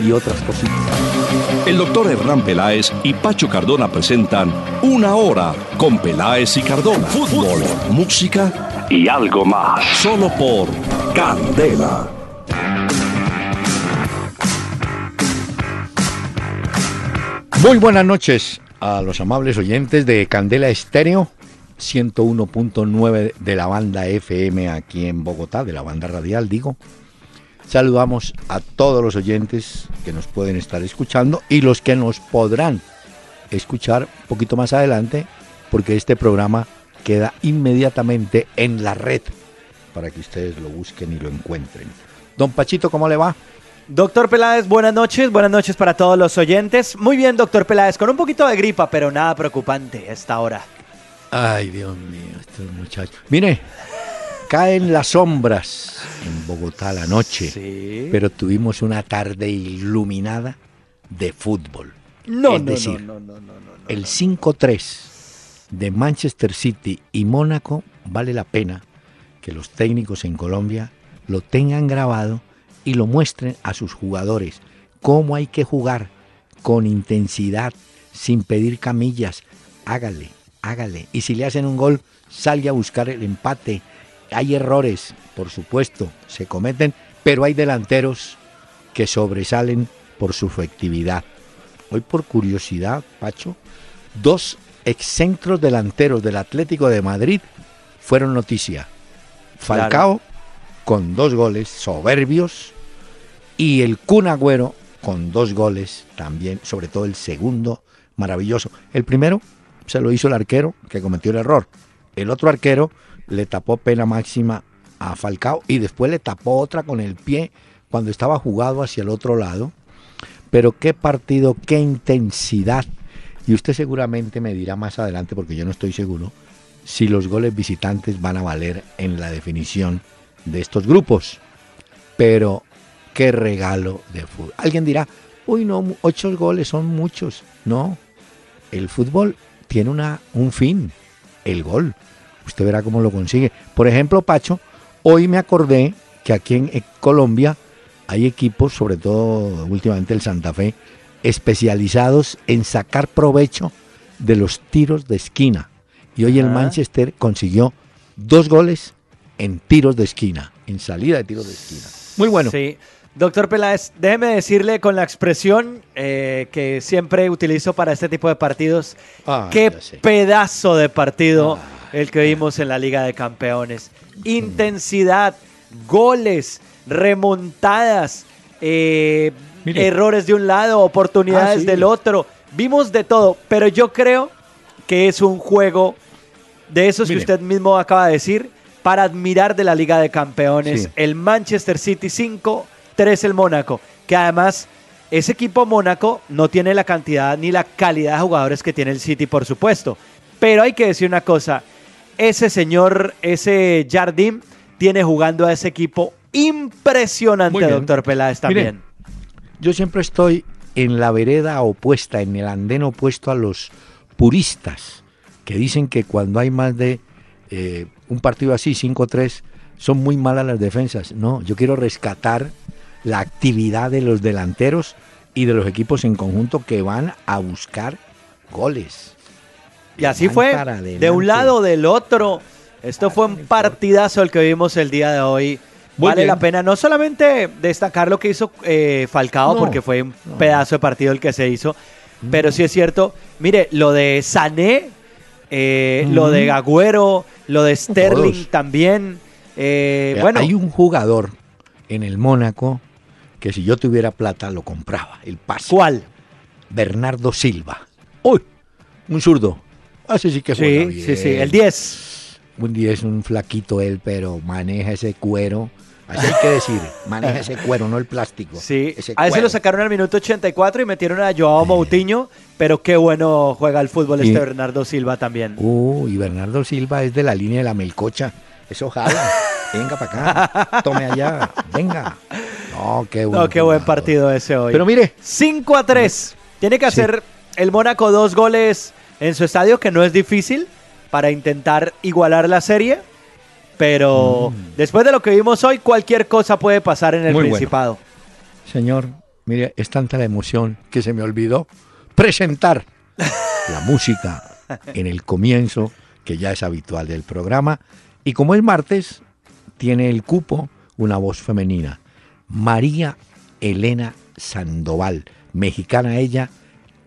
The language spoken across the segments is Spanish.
y otras cositas. El doctor Hernán Peláez y Pacho Cardona presentan Una Hora con Peláez y Cardona. Fútbol, música y algo más. Solo por Candela. Muy buenas noches a los amables oyentes de Candela Estéreo 101.9 de la banda FM aquí en Bogotá, de la banda radial, digo. Saludamos a todos los oyentes que nos pueden estar escuchando y los que nos podrán escuchar un poquito más adelante, porque este programa queda inmediatamente en la red para que ustedes lo busquen y lo encuentren. Don Pachito, ¿cómo le va? Doctor Peláez, buenas noches, buenas noches para todos los oyentes. Muy bien, doctor Peláez, con un poquito de gripa, pero nada preocupante a esta hora. Ay, Dios mío, estos muchachos. Mire, caen las sombras en Bogotá la noche, pero tuvimos una tarde iluminada de fútbol. No, es no, decir, no, no, no, no, no, el 5-3 de Manchester City y Mónaco vale la pena que los técnicos en Colombia lo tengan grabado y lo muestren a sus jugadores. Cómo hay que jugar con intensidad, sin pedir camillas. Hágale, hágale. Y si le hacen un gol, salga a buscar el empate. Hay errores, por supuesto, se cometen, pero hay delanteros que sobresalen por su efectividad. Hoy por curiosidad, Pacho, dos excentros delanteros del Atlético de Madrid fueron noticia. Falcao con dos goles soberbios y el Kun Agüero con dos goles también, sobre todo el segundo maravilloso. El primero se lo hizo el arquero que cometió el error. El otro arquero le tapó pena máxima a Falcao y después le tapó otra con el pie cuando estaba jugado hacia el otro lado. Pero qué partido, qué intensidad. Y usted seguramente me dirá más adelante, porque yo no estoy seguro, si los goles visitantes van a valer en la definición de estos grupos. Pero qué regalo de fútbol. Alguien dirá, uy, no, ocho goles son muchos. No, el fútbol tiene una, un fin, el gol. Usted verá cómo lo consigue. Por ejemplo, Pacho, hoy me acordé que aquí en Colombia hay equipos, sobre todo últimamente el Santa Fe, especializados en sacar provecho de los tiros de esquina. Y hoy el Ah. Manchester consiguió dos goles en tiros de esquina, en salida de tiros de esquina. Muy bueno. Sí. Doctor Peláez, déjeme decirle con la expresión eh, que siempre utilizo para este tipo de partidos, Ah, qué pedazo de partido el que vimos en la Liga de Campeones. Intensidad, goles, remontadas, eh, errores de un lado, oportunidades Ah, sí. del otro. Vimos de todo, pero yo creo que es un juego de esos Mire. que usted mismo acaba de decir para admirar de la Liga de Campeones. Sí. El Manchester City 5, 3 el Mónaco, que además ese equipo Mónaco no tiene la cantidad ni la calidad de jugadores que tiene el City, por supuesto. Pero hay que decir una cosa, ese señor, ese Jardim, tiene jugando a ese equipo impresionante, doctor Peláez, Mire, también. Yo siempre estoy en la vereda opuesta, en el andén opuesto a los puristas, que dicen que cuando hay más de eh, un partido así, 5-3, son muy malas las defensas. No, yo quiero rescatar la actividad de los delanteros y de los equipos en conjunto que van a buscar goles. Y así fue, de un lado o del otro. Esto fue un partidazo el que vimos el día de hoy. Muy vale bien. la pena no solamente destacar lo que hizo eh, Falcao, No, porque fue un no. pedazo de partido el que se hizo, pero sí es cierto, mire, lo de Sané, eh, lo de Agüero, lo de Sterling Todos. también. eh, bueno, Hay un jugador en el Mónaco que si yo tuviera plata lo compraba, el pase. ¿cuál? Bernardo Silva. ¡Uy! Un zurdo. Así sí que juega Sí, bien. sí, sí, el 10. Un día es un flaquito él, pero maneja ese cuero Así hay que decir, maneja ese cuero, no el plástico. Sí, ese a ese lo sacaron al minuto 84 y metieron a Joao Moutinho, pero qué bueno juega el fútbol este Y- Bernardo Silva también. Uh, y Bernardo Silva es de la línea de la melcocha. Eso jala. Venga para acá. Tome allá. Venga. No, qué buen No, qué buen partido ese hoy. Pero mire, 5 a 3. Tiene que Sí. hacer el Mónaco dos goles en su estadio, que no es difícil, para intentar igualar la serie. Pero después de lo que vimos hoy, cualquier cosa puede pasar en el Mm. Bueno. Principado. señor, mire, es tanta la emoción que se me olvidó presentar la música en el comienzo, que ya es habitual del programa. Y como es martes, tiene el cupo una voz femenina. María Elena Sandoval, mexicana ella,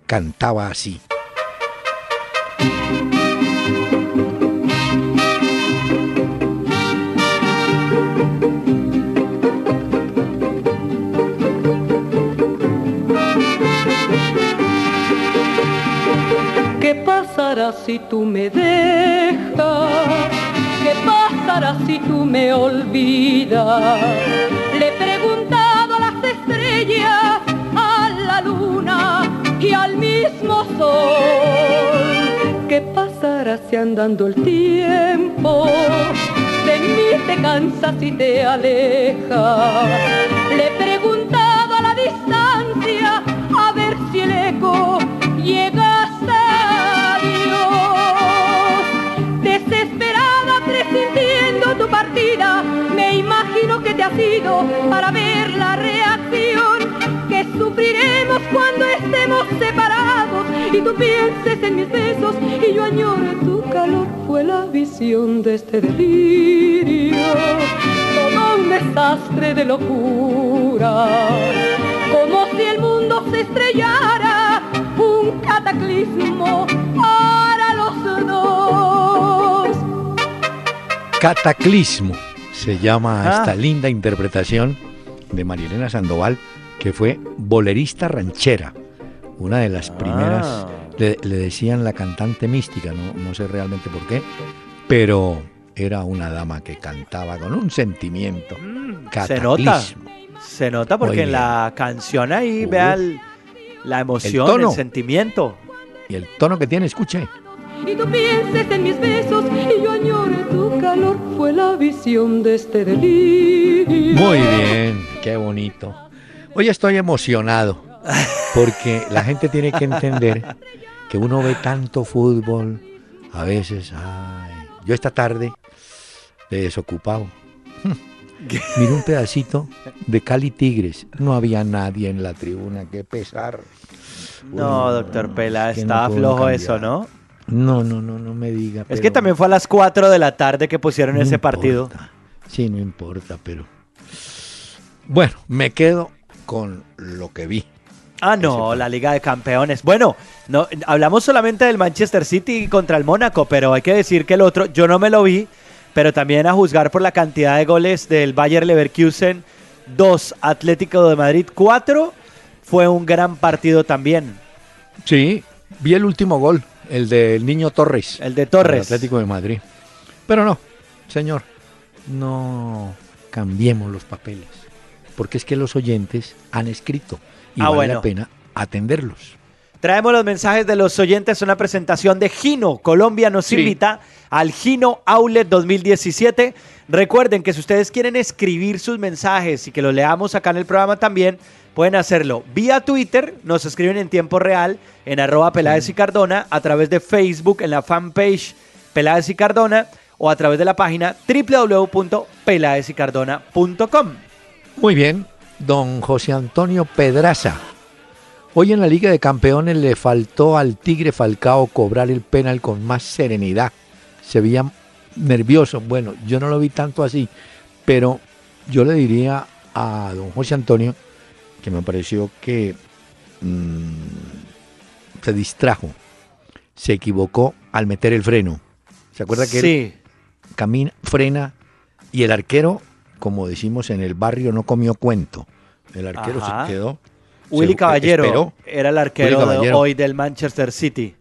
cantaba así. ¿Qué pasará si tú me dejas? ¿Qué pasará si tú me olvidas? Le he preguntado a las estrellas, a la luna y al mismo sol. ¿Qué pasará si andando el tiempo de mí te cansas y te alejas? Le he preguntado a la distancia a ver si el eco llega hasta Dios. Desesperada, presintiendo tu partida, me imagino que te has ido para ver la reacción que sufriremos cuando estemos separados y tú pienses en mis besos y yo añore tu calor. Fue la visión de este delirio, todo un desastre de locura, como si el mundo se estrellara, un cataclismo para los dos. Cataclismo se llama Ah. esta linda interpretación de Marilena Sandoval, que fue bolerista ranchera, una de las primeras, Ah. le, le decían la cantante mística, no, no sé realmente por qué, pero era una dama que cantaba con un sentimiento. Mm, Se nota. Se nota porque en la canción ahí Uf. vea el- la emoción, tono. el sentimiento. Y el tono que tiene, escuche. Y tú pienses en mis besos y yo añore tu calor. Fue la visión de este delirio. Muy bien, qué bonito. Hoy estoy emocionado porque la gente tiene que entender que uno ve tanto fútbol, a veces, ay, yo esta tarde, de desocupado, miré un pedacito de Cali Tigres, no había nadie en la tribuna, qué pesar. No, Uy, doctor Pela, es que no estaba flojo cambiar. eso, ¿no? No, no, no, no me diga. Es pero que también fue a las 4 de la tarde que pusieron no ese partido. Sí, no importa, pero... Bueno, me quedo con lo que vi. Ah, no, la Liga de Campeones. Bueno, no, hablamos solamente del Manchester City contra el Mónaco, pero hay que decir que el otro, yo no me lo vi, pero también a juzgar por la cantidad de goles del Bayer Leverkusen, 2, Atlético de Madrid 4, fue un gran partido también. Sí, vi el último gol, el del niño Torres. El de Torres. Atlético de Madrid. Pero no, señor, no cambiemos los papeles. Porque es que los oyentes han escrito y Ah, vale bueno. la pena atenderlos. Traemos los mensajes de los oyentes, una presentación de Gino. Colombia nos Sí. invita al Gino Outlet 2017. Recuerden que si ustedes quieren escribir sus mensajes y que los leamos acá en el programa también, pueden hacerlo vía Twitter, nos escriben en tiempo real en arroba Peláez y Cardona, a través de Facebook en la fanpage Peláez y Cardona o a través de la página www.pelaezycardona.com. Muy bien, don José Antonio Pedraza. Hoy en la Liga de Campeones le faltó al Tigre Falcao cobrar el penal con más serenidad. Se veía nervioso. Bueno, yo no lo vi tanto así, pero yo le diría a don José Antonio que me pareció que mm, se distrajo, se equivocó al meter el freno. ¿Se acuerda que él Sí, camina, frena y el arquero, como decimos en el barrio, no comió cuento. El arquero Ajá. se quedó. Willy se- Caballero esperó. era el arquero de hoy del Manchester City.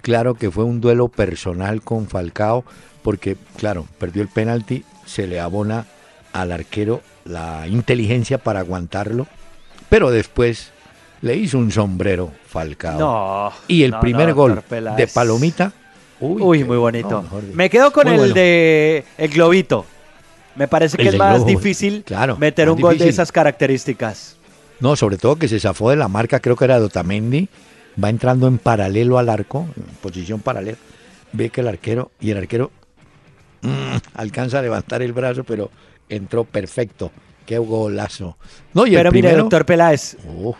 Claro que fue un duelo personal con Falcao, porque, claro, perdió el penalti, se le abona al arquero la inteligencia para aguantarlo, pero después le hizo un sombrero Falcao. No. Y el no, primer no, gol de Palomita. Uy, qué- muy bonito. Me quedo con Muy el bueno. de el globito. Me parece que El es más difícil claro, meter un gol de esas características. No, sobre todo que se zafó de la marca, creo que era de Otamendi, va entrando en paralelo al arco, en posición paralela, ve que el arquero, y el arquero mm, alcanza a levantar el brazo, pero entró perfecto. Qué golazo. No, y Pero el mire, primero, doctor Peláez, Uf,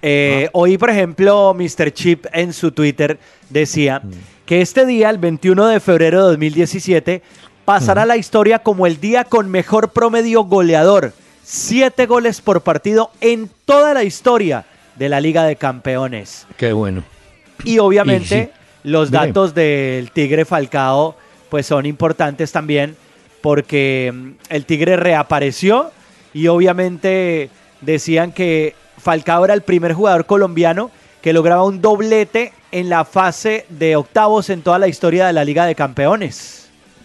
eh, hoy, por ejemplo, Mr. Chip en su Twitter decía que este día, el 21 de febrero de 2017, pasará a la historia como el día con mejor promedio goleador. Siete goles por partido en toda la historia de la Liga de Campeones. qué bueno. Y obviamente los datos del Tigre Falcao pues son importantes también porque mm, el Tigre reapareció y obviamente decían que Falcao era el primer jugador colombiano que lograba un doblete en la fase de octavos en toda la historia de la Liga de Campeones.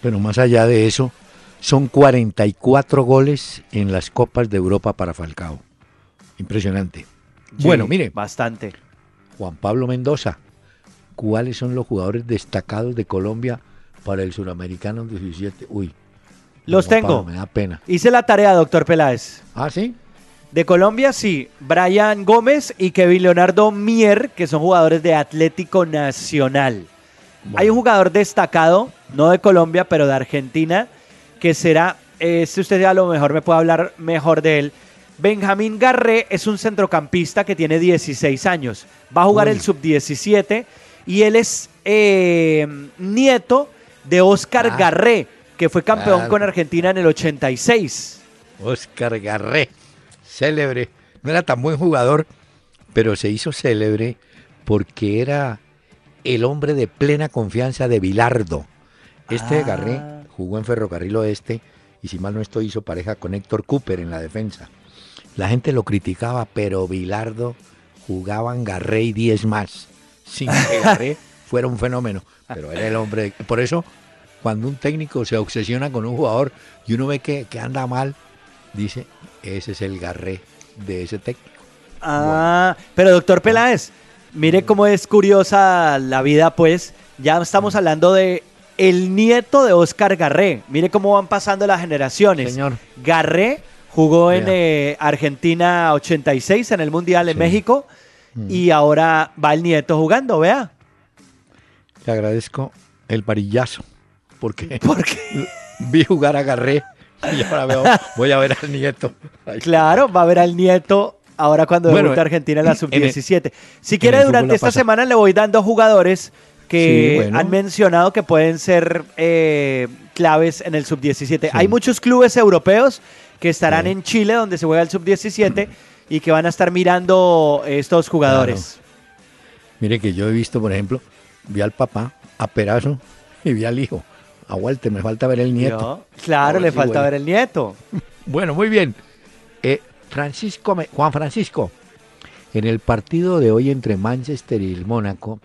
Pero más allá de eso, son 44 goles en las Copas de Europa para Falcao. Impresionante. bueno, mire, Bastante. Juan Pablo Mendoza, ¿cuáles son los jugadores destacados de Colombia para el suramericano 17? Uy, Los Juan tengo. Pablo, me da pena. Hice la tarea, doctor Peláez. Ah, sí. De Colombia, sí. Brian Gómez y Kevin Leonardo Mier, que son jugadores de Atlético Nacional. Hay un jugador destacado, no de Colombia, pero de Argentina, que será, este usted ya a lo mejor me puede hablar mejor de él. Benjamín Garré es un centrocampista que tiene 16 años. Va a jugar Uy. el sub-17 y él es eh, nieto de Oscar Ah. Garré, que fue campeón Claro. con Argentina en el 86. Oscar Garré, célebre. No era tan buen jugador, pero se hizo célebre porque era el hombre de plena confianza de Bilardo. Este Ah. Garré jugó en Ferrocarril Oeste y si mal no estoy hizo pareja con Héctor Cooper en la defensa. La gente lo criticaba, pero Bilardo jugaban Garré y 10 más. Sin que Garré fuera un fenómeno. Pero era el hombre. de- Por eso, cuando un técnico se obsesiona con un jugador y uno ve que, que anda mal, dice, ese es el Garré de ese técnico. Ah, pero doctor Peláez, mire cómo es curiosa la vida, pues. Ya estamos hablando de el nieto de Oscar Garré. Mire cómo van pasando las generaciones. Señor. Garré jugó en eh, Argentina 86 en el Mundial en Sí. México Mm. y ahora va el nieto jugando, vea. Le agradezco el varillazo, porque Porque, vi jugar a Garré y ahora veo, voy a ver al nieto. Ay, claro, va a ver al nieto ahora cuando Bueno, debuta Argentina en la en el- sub-17. Si quiere, durante esta pasa. semana le voy dando jugadores que Sí, bueno. han mencionado que pueden ser eh, claves en el sub-17. Sí. Hay muchos clubes europeos que estarán Sí. en Chile, donde se juega el sub-17, y que van a estar mirando estos jugadores. Mire que yo he visto, por ejemplo, vi al papá, a Perazo, y vi al hijo. A Walter, me falta ver el nieto. Claro, ver le falta ver el nieto. Bueno, muy bien. Eh, Francisco, Juan Francisco, en el partido de hoy entre Manchester y el Mónaco,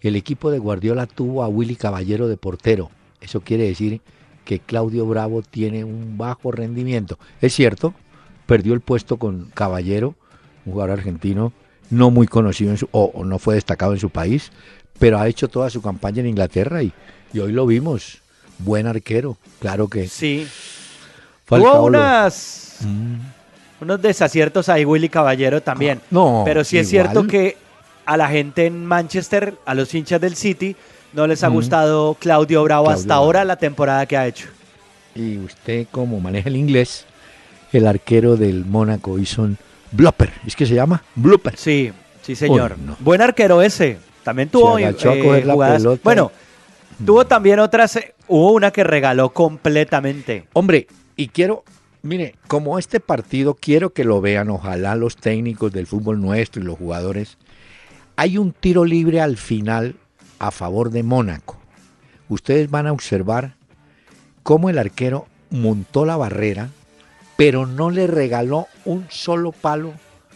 el equipo de Guardiola tuvo a Willy Caballero de portero. Eso quiere decir que Claudio Bravo tiene un bajo rendimiento. Es cierto, perdió el puesto con Caballero, un jugador argentino no muy conocido en su, o, o no fue destacado en su país, pero ha hecho toda su campaña en Inglaterra y, y hoy lo vimos. Buen arquero, claro que Sí. Lo- unas, Mm. Unos desaciertos ahí, Willy Caballero también. No, Pero sí es cierto que a la gente en Manchester, a los hinchas del City, no les ha Mm. gustado Claudio Bravo Claudio hasta Bravo. ahora la temporada que ha hecho. Y usted, como maneja el inglés, el arquero del Mónaco hizo un blooper. ¿Es que se llama? Blooper. Sí, sí, señor. No. Buen arquero ese. También tuvo eh, coger la jugadas- pelota. Bueno, tuvo también otras. eh, Hubo una que regaló completamente. Hombre, y quiero, mire, como este partido quiero que lo vean, ojalá los técnicos del fútbol nuestro y los jugadores. Hay un tiro libre al final a favor de Mónaco. Ustedes van a observar cómo el arquero montó la barrera, pero no le regaló un solo palo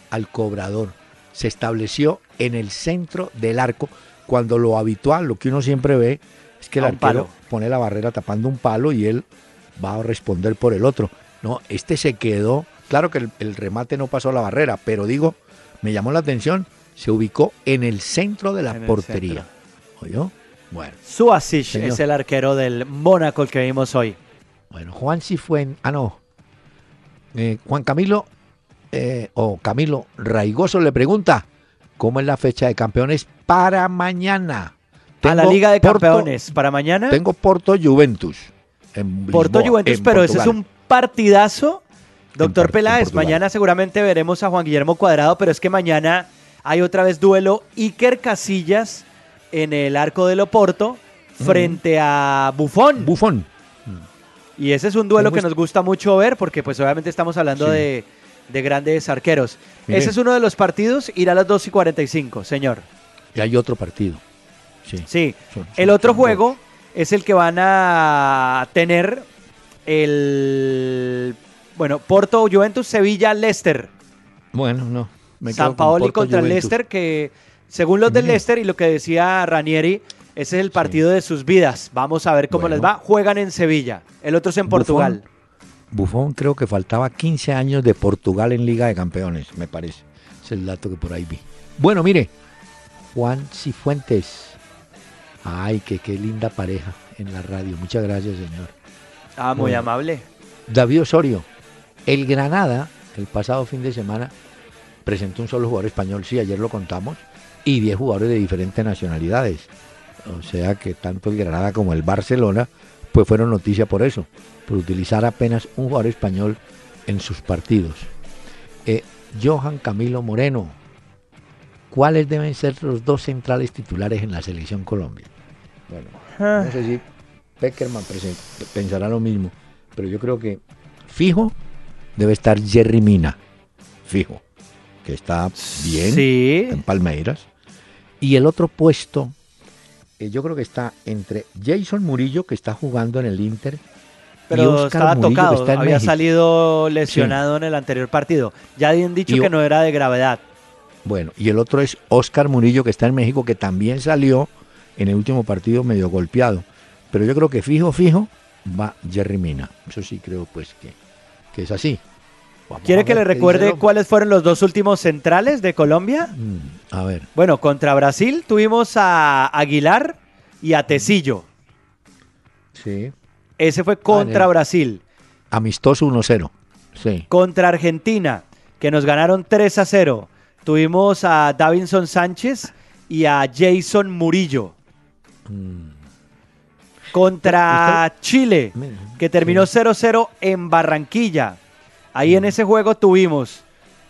al cobrador. Se estableció en el centro del arco, cuando lo habitual, lo que uno siempre ve, es que el arquero palo. pone la barrera tapando un palo y él va a responder por el otro. No, este se quedó. Claro que el, el remate no pasó la barrera, pero digo, me llamó la atención, se ubicó en el centro de la En portería. ¿Oyó? Bueno, Suasic Señor. es el arquero del Mónaco el que vimos hoy. bueno, Juan Cifuentes. Ah, no. Eh, Juan Camilo eh, o Camilo Raigoso le pregunta: ¿Cómo es la fecha de campeones para mañana? a la Liga de Porto- Campeones para mañana. Tengo Porto Juventus. En Porto Lisboa, Juventus, en pero ese es un partidazo. Doctor Peláez, Portugal. mañana seguramente veremos a Juan Guillermo Cuadrado, pero es que mañana hay otra vez duelo Iker Casillas en el arco del Oporto frente a Buffon. Bufón. y ese es un duelo que nos gusta mucho ver porque pues obviamente estamos hablando Sí. de, de grandes arqueros. Mire. Ese es uno de los partidos, irá a las 2 y 45, señor. Y hay otro partido. Sí. Sí, Son- el otro juego es el que van a tener el bueno, Porto, Juventus, Sevilla, Leicester. Bueno, no. me San Paoli contra Juventus. Leicester que según los del. Leicester y lo que decía Ranieri, ese es el partido de sus vidas. Vamos a ver cómo Bueno. les va. Juegan en Sevilla, el otro es en. Portugal. Bufón creo que faltaba 15 años de Portugal en Liga de Campeones, me parece. Es el dato que por ahí vi. Bueno, mire, Juan Cifuentes. Ay, que qué linda pareja en la radio. Muchas gracias, señor. Ah, muy Bueno. amable. David Osorio. El Granada, el pasado fin de semana, presentó un solo jugador español, sí, ayer lo contamos, y 10 jugadores de diferentes nacionalidades. O sea que tanto el Granada como el Barcelona, pues fueron noticia por eso, por utilizar apenas un jugador español en sus partidos. Eh, Johan Camilo Moreno, ¿cuáles deben ser los dos centrales titulares en la selección Colombia? Bueno, Ah. no sé si Peckerman pensará lo mismo, pero yo creo que fijo debe estar Jerry Mina, fijo, que está bien Sí. en Palmeiras. Y el otro puesto, eh, yo creo que está entre Jason Murillo, que está jugando en el Inter, y Pero Oscar estaba Murillo, tocado, había México. salido lesionado en el anterior partido. Ya habían dicho Y que no era de gravedad. Bueno, y el otro es Oscar Murillo, que está en México, que también salió en el último partido medio golpeado. Pero yo creo que fijo, fijo, va Jerry Mina. Eso sí creo pues que, que es así. Vamos ¿Quiere que le recuerde cuáles fueron los dos últimos centrales de Colombia? Mm, a ver, Bueno, contra Brasil tuvimos a Aguilar y a Tecillo. sí. Ese fue contra el- Brasil. Amistoso 1-0. Sí. Contra Argentina, que nos ganaron 3 a 0. Tuvimos a Davinson Sánchez y a Jason Murillo. Mm, Contra Chile, que terminó sí. 0-0 en Barranquilla. Ahí en ese juego tuvimos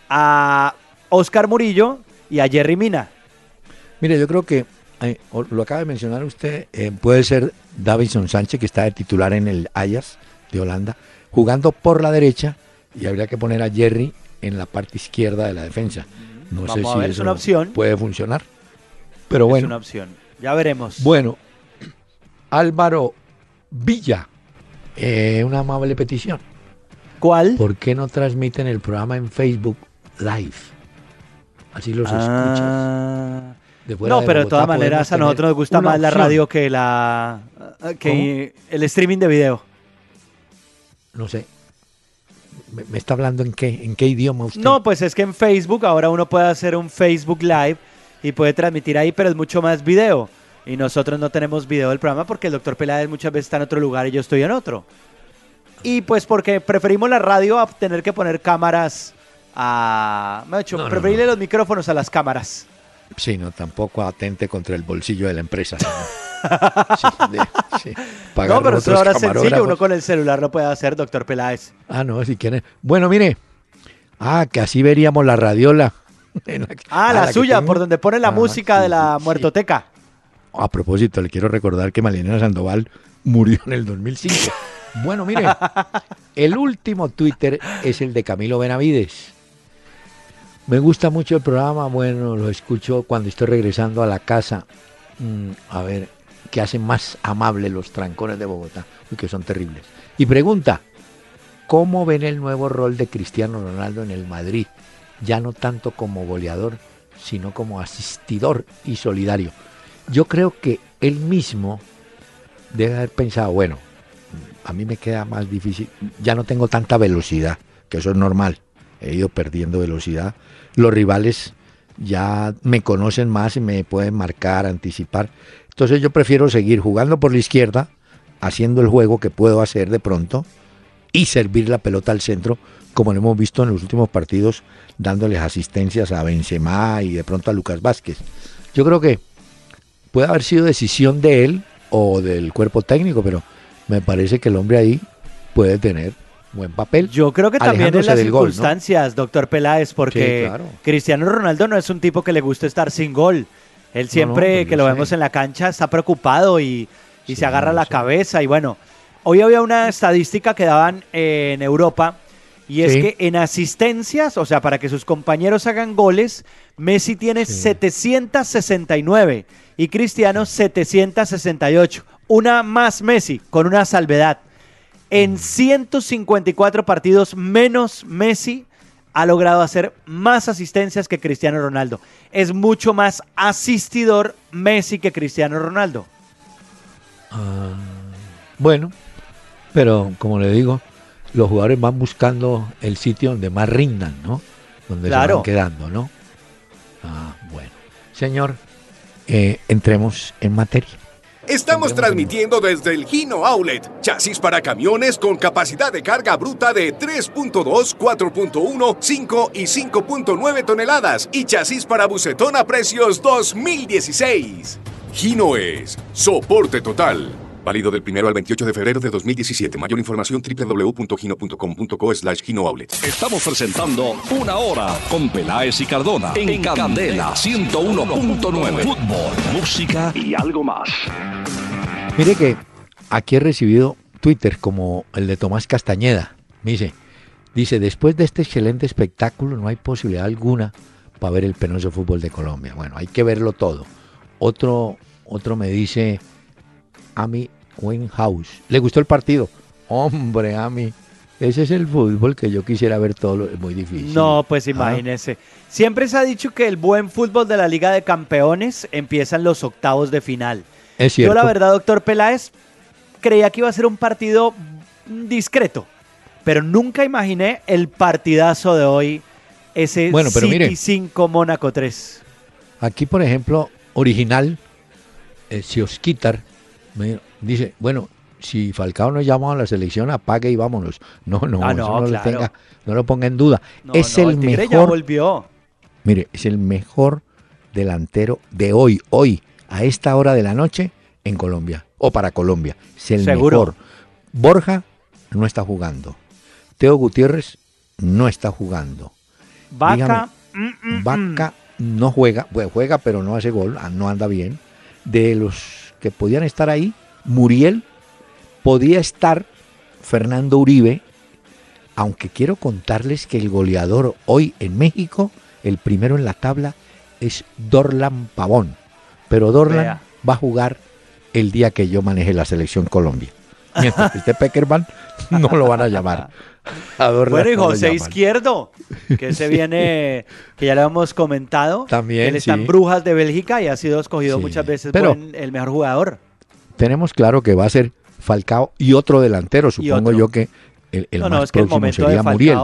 a Oscar Murillo y a Jerry Mina. Mire, yo creo que eh, lo acaba de mencionar usted, eh, puede ser Davinson Sánchez, que está de titular en el Ajax de Holanda, jugando por la derecha y habría que poner a Jerry en la parte izquierda de la defensa. No sé si es eso una opción. puede funcionar. Pero Es bueno, una opción. Ya veremos. bueno, Álvaro Villa, eh, una amable petición. ¿Cuál? ¿Por qué no transmiten el programa en Facebook Live? Así los escuchas. Ah. Fuera No, pero de Bogotá todas maneras a nosotros nos gusta más la radio que la que el streaming de video. No sé. ¿Me, me está hablando en qué, en qué idioma usted? No, pues es que en Facebook ahora uno puede hacer un Facebook Live y puede transmitir ahí, pero es mucho más video. Y nosotros no tenemos video del programa porque el doctor Peláez muchas veces está en otro lugar y yo estoy en otro. Y pues porque preferimos la radio a tener que poner cámaras a... Me ha dicho, No, preferirle no. los micrófonos a las cámaras. Sí, no, tampoco atente contra el bolsillo de la empresa. Sí, sí. No, pero eso ahora es sencillo, uno con el celular lo puede hacer, doctor Peláez. Ah, no, si quiere. Bueno, mire. Ah, que así veríamos la radiola. La que- Ah, la, suya, por donde pone la Ah, música de la muertoteca. A propósito, le quiero recordar que Malena Sandoval murió en el 2005. Bueno, mire, el último Twitter es el de Camilo Benavides. Me gusta mucho el programa, bueno, lo escucho cuando estoy regresando a la casa. Mm, a ver, que hacen más amables los trancones de Bogotá, uy, que son terribles. Y pregunta, ¿cómo ven el nuevo rol de Cristiano Ronaldo en el Madrid? Ya no tanto como goleador, sino como asistidor y solidario. Yo creo que él mismo debe haber pensado, bueno, a mí me queda más difícil. Ya no tengo tanta velocidad, que eso es normal. He ido perdiendo velocidad. Los rivales ya me conocen más y me pueden marcar, anticipar. Entonces yo prefiero seguir jugando por la izquierda, haciendo el juego que puedo hacer de pronto y servir la pelota al centro, como lo hemos visto en los últimos partidos, dándoles asistencias a Benzema y de pronto a Lucas Vázquez. Yo creo que puede haber sido decisión de él o del cuerpo técnico, pero me parece que el hombre ahí puede tener buen papel. Yo creo que también en las circunstancias, doctor Peláez, porque Cristiano Ronaldo no es un tipo que le gusta estar sin gol. Él siempre que lo vemos en la cancha está preocupado y, se agarra la cabeza. Y bueno, hoy había una estadística que daban en Europa y es que en asistencias, o sea, para que sus compañeros hagan goles, Messi tiene 769 y Cristiano 768. Una más Messi, con una salvedad. En 154 mm. partidos menos Messi ha logrado hacer más asistencias que Cristiano Ronaldo. Es mucho más asistidor Messi que Cristiano Ronaldo. Ah, bueno, pero como le digo, los jugadores van buscando el sitio donde más rindan, ¿no? Donde se van quedando, ¿no? Ah, bueno. Señor, eh, entremos en materia. Estamos transmitiendo desde el Gino Outlet, chasis para camiones con capacidad de carga bruta de 3.2, 4.1, 5 y 5.9 toneladas y chasis para bucetón a precios 2016. Gino es soporte total. Válido del 1 al 28 de febrero de 2017. Mayor información www.gino.com.co slash Estamos presentando Una Hora con Peláez y Cardona en, Candela 101.9. Fútbol, música y algo más. Mire que aquí he recibido Twitter como el de Tomás Castañeda. Me dice, dice, después de este excelente espectáculo no hay posibilidad alguna para ver el penoso fútbol de Colombia. Bueno, hay que verlo todo. Otro, otro me dice, Ami House. ¿Le gustó el partido? Hombre, Ami. Ese es el fútbol que yo quisiera ver todo, es muy difícil. No, pues ah. imagínese. Siempre se ha dicho que el buen fútbol de la Liga de Campeones empieza en los octavos de final. Es cierto. Yo la verdad, doctor Peláez, creía que iba a ser un partido discreto, pero nunca imaginé el partidazo de hoy, ese bueno, pero City 5 Mónaco 3. Aquí, por ejemplo, original, eh, Quitar me dice, bueno, si Falcao nos llama a la selección, apague y vámonos. No, no, ah, no, lo tenga, no lo ponga en duda. es el, mejor. volvió. Mire, es el mejor delantero de hoy, hoy, a esta hora de la noche en Colombia o para Colombia. Es el mejor. Borja no está jugando. Teo Gutiérrez no está jugando. Vaca, mm, mm, mm. Vaca no juega, bueno, juega pero no hace gol, ah, no anda bien. De los que podían estar ahí, Muriel, podía estar Fernando Uribe, aunque quiero contarles que el goleador hoy en México, el primero en la tabla, es Dorlan Pavón. Pero Dorlan va a jugar el día que yo maneje la selección Colombia. Mientras este Peckerman no lo van a llamar. bueno, y José Izquierdo, que se viene, que ya le hemos comentado. También. Él está en Brujas de Bélgica y ha sido escogido muchas veces Pero el mejor jugador. Tenemos claro que va a ser Falcao y otro delantero. Supongo yo que el, el más próximo sería Muriel.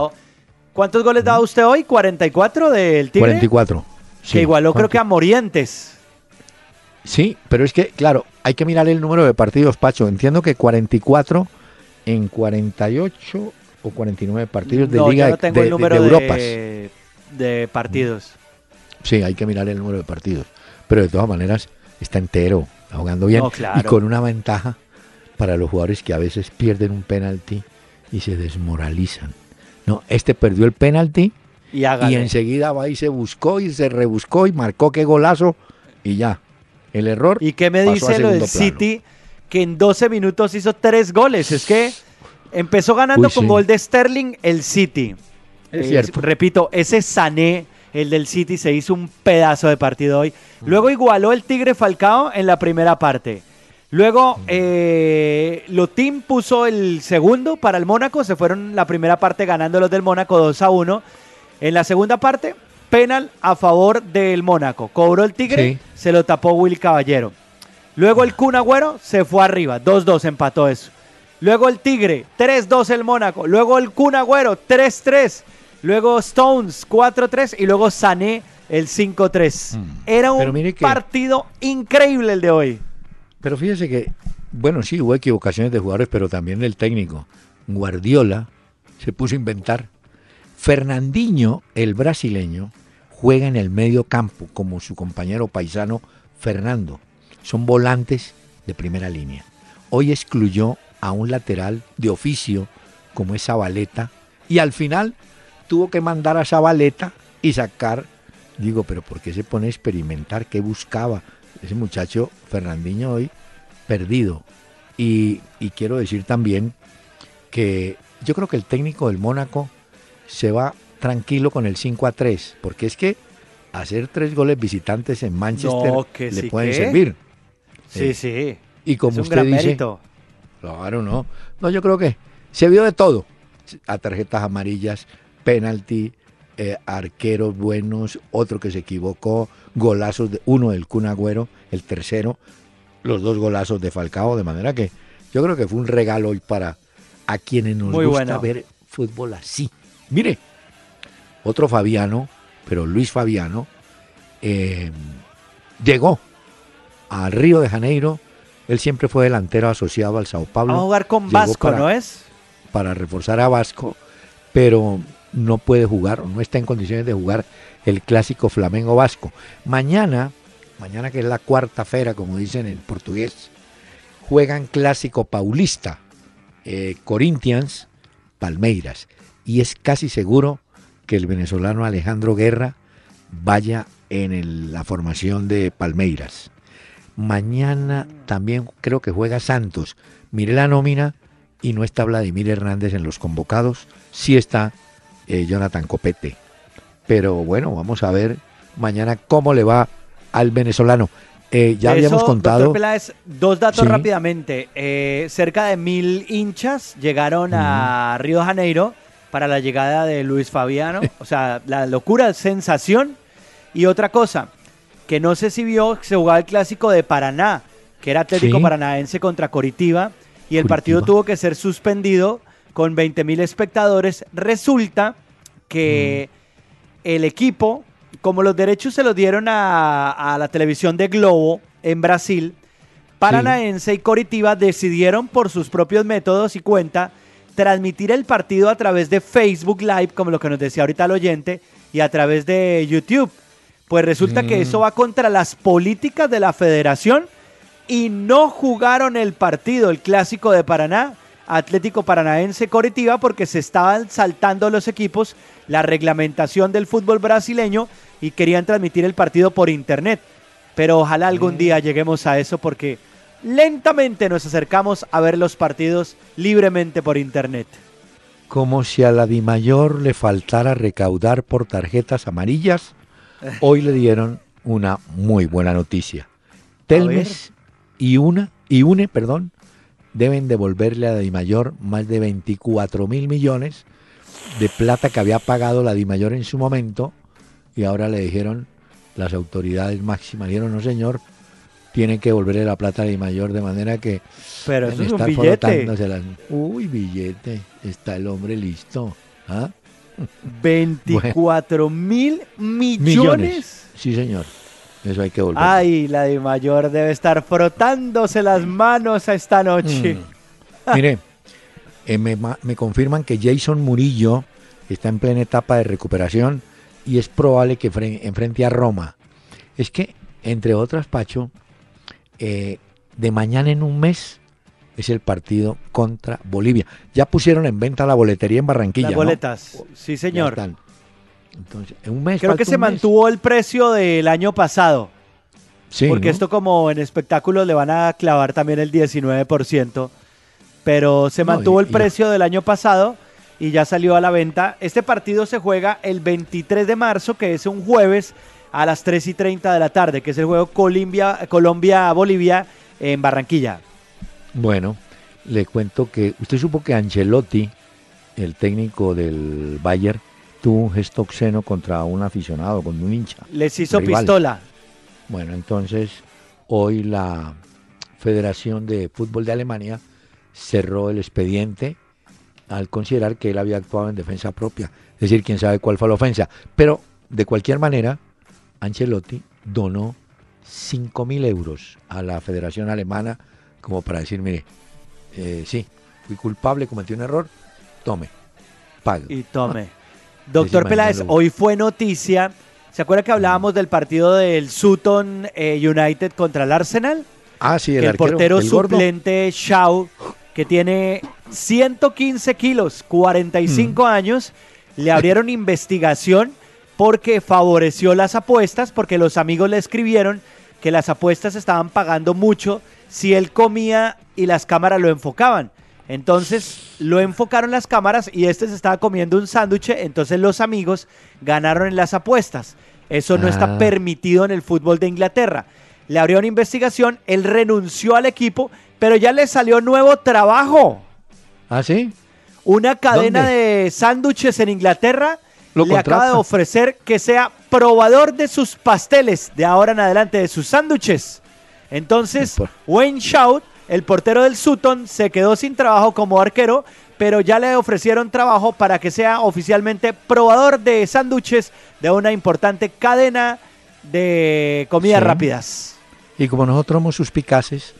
¿Cuántos goles da usted hoy? ¿44 del Tigre? 44. que igualó creo que a Morientes. Sí, pero es que, claro, hay que mirar el número de partidos, Pacho. Entiendo que 44 en 48 o 49 partidos de Liga no tengo de, el número de, de, partidos. Sí, hay que mirar el número de partidos. Pero de todas maneras está entero, jugando bien. Y con una ventaja para los jugadores que a veces pierden un penalti y se desmoralizan. No, este perdió el penalti y, y enseguida va y se buscó y se rebuscó y marcó qué golazo y ya. El error. ¿Y qué me dice lo del City? Que en 12 minutos hizo tres goles. Es que empezó ganando con gol de Sterling el City. Es cierto. repito, ese Sané, el del City, se hizo un pedazo de partido hoy. Luego igualó el Tigre Falcao en la primera parte. Luego eh, Lotín puso el segundo para el Mónaco. Se fueron la primera parte ganando los del Mónaco 2 a 1. En la segunda parte penal a favor del Mónaco. Cobró el Tigre, se lo tapó Will Caballero. Luego el Kun Agüero se fue arriba, 2-2 empató eso. Luego el Tigre, 3-2 el Mónaco. Luego el Kun Agüero, 3-3. Luego Stones, 4-3. Y luego Sané, el 5-3. Mm. Era un que- partido increíble el de hoy. Pero fíjese que, bueno, sí, hubo equivocaciones de jugadores, pero también del técnico. Guardiola se puso a inventar. Fernandinho, el brasileño, juega en el medio campo como su compañero paisano Fernando. Son volantes de primera línea. Hoy excluyó a un lateral de oficio como es Zabaleta y al final tuvo que mandar a Zabaleta y sacar. Digo, pero ¿por qué se pone a experimentar? ¿Qué buscaba? Ese muchacho Fernandinho hoy perdido. Y, y quiero decir también que yo creo que el técnico del Mónaco se va tranquilo con el 5 a 3, porque es que hacer tres goles visitantes en Manchester No, que le sí pueden servir. Sí, Eh, sí. Y como es un usted gran dice, mérito. Claro, no. No, yo creo que se vio de todo. A tarjetas amarillas, penalti, eh, arqueros buenos, otro que se equivocó, golazos de uno del Kun Agüero, el tercero, los dos golazos de Falcao, de manera que yo creo que fue un regalo hoy para a quienes nos Muy gusta bueno. ver fútbol así. Mire, otro Fabiano, pero Luis Fabiano, eh, llegó a Río de Janeiro. Él siempre fue delantero asociado al Sao Paulo. Vamos a jugar con Llegó Vasco, para- ¿no es? para reforzar a Vasco, pero no puede jugar o no está en condiciones de jugar el clásico Flamengo Vasco. Mañana, mañana que es la cuarta fera, como dicen en portugués, juegan clásico paulista, eh, Corinthians, Palmeiras, y es casi seguro que el venezolano Alejandro Guerra vaya en el- la formación de Palmeiras. Mañana también creo que juega Santos. Mire la nómina y no está Vladimir Hernández en los convocados, sí está eh, Jonathan Copete. Pero bueno, vamos a ver mañana cómo le va al venezolano. Eh, ya Eso, habíamos contado. Peláez, dos datos Sí. rápidamente. Eh, cerca de mil hinchas llegaron a Río de Janeiro para la llegada de Luis Fabiano. O sea, la locura, sensación. Y otra cosa, que no sé si vio, se jugaba el clásico de Paraná, que era Atlético Sí. Paranaense contra Coritiba, y el partido tuvo que ser suspendido con 20 mil espectadores. Resulta que el equipo, como los derechos se los dieron a, a la televisión de Globo en Brasil, Paranaense y Coritiba decidieron por sus propios métodos y cuenta transmitir el partido a través de Facebook Live, como lo que nos decía ahorita el oyente, y a través de YouTube. Pues resulta que Mm. eso va contra las políticas de la federación y no jugaron el partido, el clásico de Paraná, Atlético Paranaense Coritiba, porque se estaban saltando los equipos la reglamentación del fútbol brasileño y querían transmitir el partido por internet. Pero ojalá algún día lleguemos a eso porque lentamente nos acercamos a ver los partidos libremente por internet. Como si a la Dimayor le faltara recaudar por tarjetas amarillas, hoy le dieron una muy buena noticia. Telmes y una y une, perdón, deben devolverle a la Dimayor más de 24 mil millones de plata que había pagado la Dimayor en su momento y ahora le dijeron las autoridades máximas, dijeron, no señor, tienen que devolverle la plata a la Dimayor de manera que Pero eso es un billete. las- Uy, billete, está el hombre listo. ¿Ah? 24 mil millones. Sí, señor. Eso hay que volver. Ay, la de mayor debe estar frotándose las manos a esta noche. Mm. Mire, eh, me, ma- me confirman que Jason Murillo está en plena etapa de recuperación y es probable que fre- enfrente a Roma. Es que, entre otras, Pacho, eh, de mañana en un mes es el partido contra Bolivia. Ya pusieron en venta la boletería en Barranquilla. Las ¿no? boletas, sí Ya señor. están. Entonces, en un mes. Creo que se mantuvo el precio del año pasado. Sí, porque ¿no? esto como en espectáculos le van a clavar también el 19%. Pero se No, mantuvo y- el y- precio del año pasado y ya salió a la venta. Este partido se juega el 23 de marzo, que es un jueves a las 3 y 30 de la tarde, que es el juego Colombia- Colombia-Bolivia en Barranquilla. Bueno, le cuento que usted supo que Ancelotti, el técnico del Bayern, tuvo un gesto obsceno contra un aficionado, con un hincha. Les hizo Rival. pistola. Bueno, entonces hoy la Federación de Fútbol de Alemania cerró el expediente al considerar que él había actuado en defensa propia. Es decir, quién sabe cuál fue la ofensa. Pero, de cualquier manera, Ancelotti donó 5 mil euros a la Federación Alemana como para decir, mire, eh, sí, fui culpable, cometí un error, tome, pague. Y tome. Doctor Peláez, hoy fue noticia. ¿Se acuerda que hablábamos del partido del Sutton eh, United contra el Arsenal? Ah, sí, el, portero suplente Shaw, que tiene 115 kilos, 45 mm. años, le abrieron investigación porque favoreció las apuestas, porque los amigos le escribieron que las apuestas estaban pagando mucho si él comía y las cámaras lo enfocaban. Entonces lo enfocaron las cámaras y este se estaba comiendo un sándwich, entonces los amigos ganaron en las apuestas. Eso no está ah. permitido en el fútbol de Inglaterra. Le abrió una investigación, él renunció al equipo, pero ya le salió nuevo trabajo. ¿Ah, sí? Una cadena de sándwiches en Inglaterra le acaba de ofrecer que sea probador de sus pasteles de ahora en adelante, de sus sándwiches. Entonces, Wayne Shout, el portero del Sutton, se quedó sin trabajo como arquero, pero ya le ofrecieron trabajo para que sea oficialmente probador de sándwiches de una importante cadena de comidas rápidas. Y como nosotros somos suspicaces,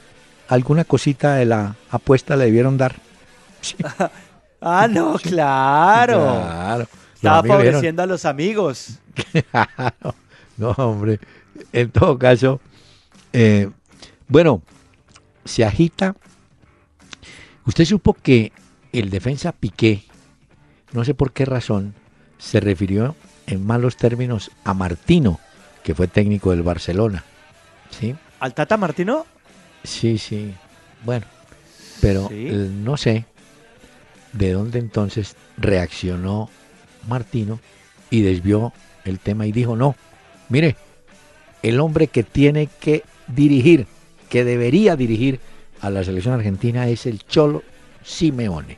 alguna cosita de la apuesta le debieron dar. ah, no, claro. claro. Estaba favoreciendo a los amigos. no, hombre. En todo caso, eh, bueno, se agita. Usted supo que el defensa Piqué, no sé por qué razón, se refirió en malos términos a Martino, que fue técnico del Barcelona. ¿Sí? ¿Al Tata Martino? Sí, sí. Bueno, pero no sé de dónde entonces reaccionó Martino y desvió el tema y dijo, no, mire, el hombre que tiene que dirigir, que debería dirigir a la selección argentina es el Cholo Simeone.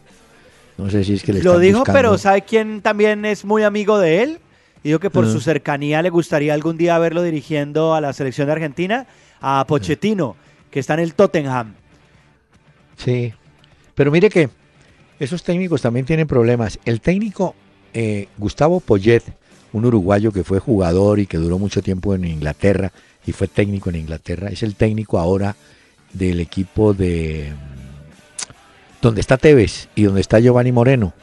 No sé si es que le Lo dijo, pero ¿sabe quién también es muy amigo de él? Dijo que por su cercanía le gustaría algún día verlo dirigiendo a la selección de Argentina, a Pochettino, que está en el Tottenham. Sí, pero mire que esos técnicos también tienen problemas. El técnico eh, Gustavo Poyet, un uruguayo que fue jugador y que duró mucho tiempo en Inglaterra y fue técnico en Inglaterra, es el técnico ahora del equipo de mm, donde está Tevez y donde está Giovanni Moreno.